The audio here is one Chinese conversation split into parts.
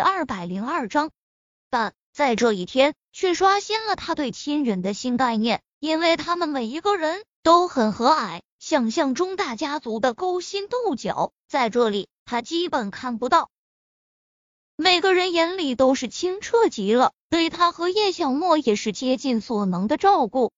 二百零二章，但在这一天却刷新了他对亲人的新概念，因为他们每一个人都很和蔼。想象中大家族的勾心斗角，在这里他基本看不到。每个人眼里都是清澈极了，对他和叶小莫也是竭尽所能的照顾。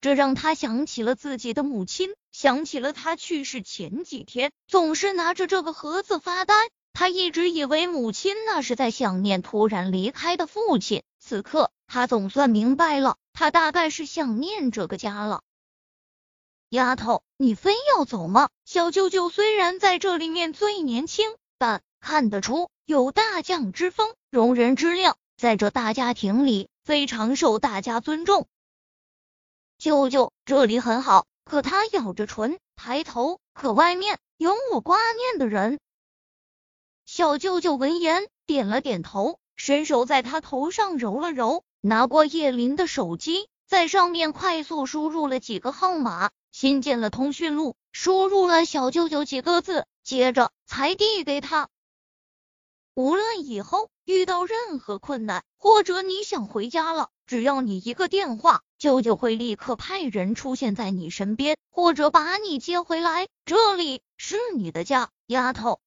这让他想起了自己的母亲，想起了他去世前几天总是拿着这个盒子发呆。他一直以为母亲那是在想念突然离开的父亲，此刻他总算明白了，他大概是想念这个家了。丫头，你非要走吗？小舅舅虽然在这里面最年轻，但看得出有大将之风，容人之量，在这大家庭里非常受大家尊重。舅舅，这里很好，可他咬着唇，抬头，可外面有我挂念的人。小舅舅闻言点了点头，伸手在他头上揉了揉，拿过叶林的手机，在上面快速输入了几个号码，新建了通讯录，输入了小舅舅几个字，接着才递给他。无论以后遇到任何困难，或者你想回家了，只要你一个电话。舅舅会立刻派人出现在你身边，或者把你接回来。这里是你的家，丫头。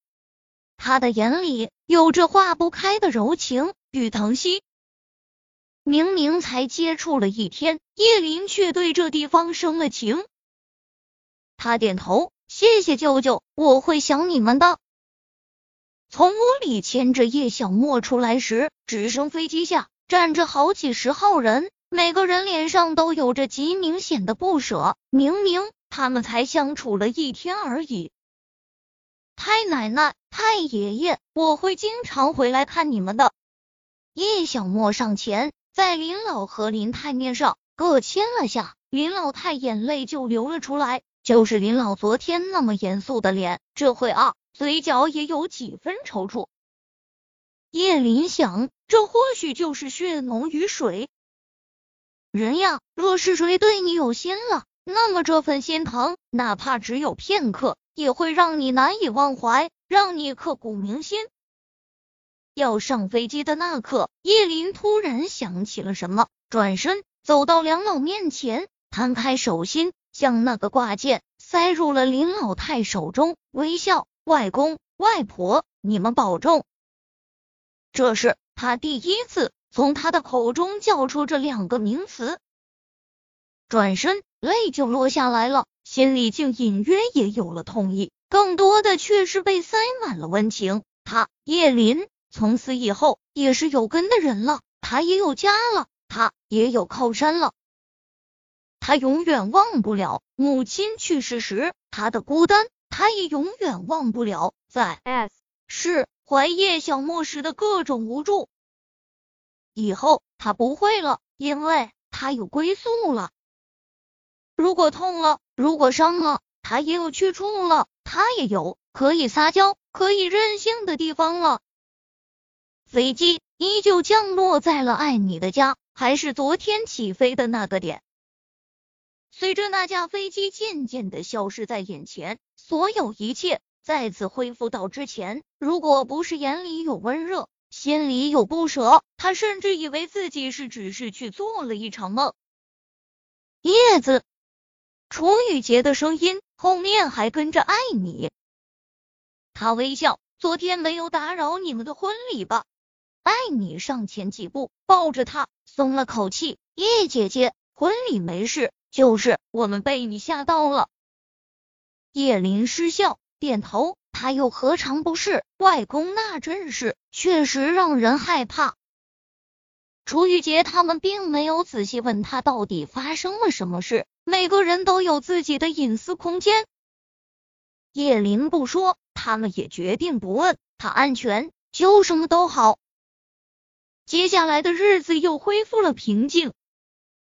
他的眼里有着化不开的柔情与疼惜。明明才接触了一天，叶林却对这地方生了情。他点头，谢谢舅舅，我会想你们的。从屋里牵着叶小莫出来时，直升飞机下站着好几十号人。每个人脸上都有着极明显的不舍，明明他们才相处了一天而已。太奶奶、太爷爷，我会经常回来看你们的。叶小莫上前，在林老和林太面上各亲了下，林老太眼泪就流了出来。就是林老昨天那么严肃的脸，这会啊，嘴角也有几分抽搐。叶林想，这或许就是血浓于水。人呀，若是谁对你有心了，那么这份心疼，哪怕只有片刻，也会让你难以忘怀，让你刻骨铭心。要上飞机的那刻，叶林突然想起了什么，转身走到梁老面前，摊开手心，将那个挂件塞入了林老太手中，微笑：“外公外婆，你们保重。”这是他第一次。从他的口中叫出这两个名词，转身泪就落下来了，心里竟隐约也有了痛意，更多的却是被塞满了温情。他叶林从此以后也是有根的人了，他也有家了，他也有靠山了。他永远忘不了母亲去世时他的孤单，他也永远忘不了在 S 是怀叶小莫时的各种无助。以后他不会了，因为他有归宿了。如果痛了，如果伤了，他也有去处了，他也有可以撒娇、可以任性的地方了。飞机依旧降落在了爱你的家，还是昨天起飞的那个点。随着那架飞机渐渐的消失在眼前，所有一切再次恢复到之前。如果不是眼里有温热。心里有不舍，他甚至以为自己是只是去做了一场梦。叶子，楚雨洁的声音后面还跟着爱你。他微笑，昨天没有打扰你们的婚礼吧？爱你上前几步，抱着他，松了口气。叶姐姐，婚礼没事，就是我们被你吓到了。叶林失笑，点头。他又何尝不是？外公那阵势确实让人害怕。楚玉洁他们并没有仔细问他到底发生了什么事，每个人都有自己的隐私空间。叶林不说，他们也决定不问。他安全，就什么都好。接下来的日子又恢复了平静。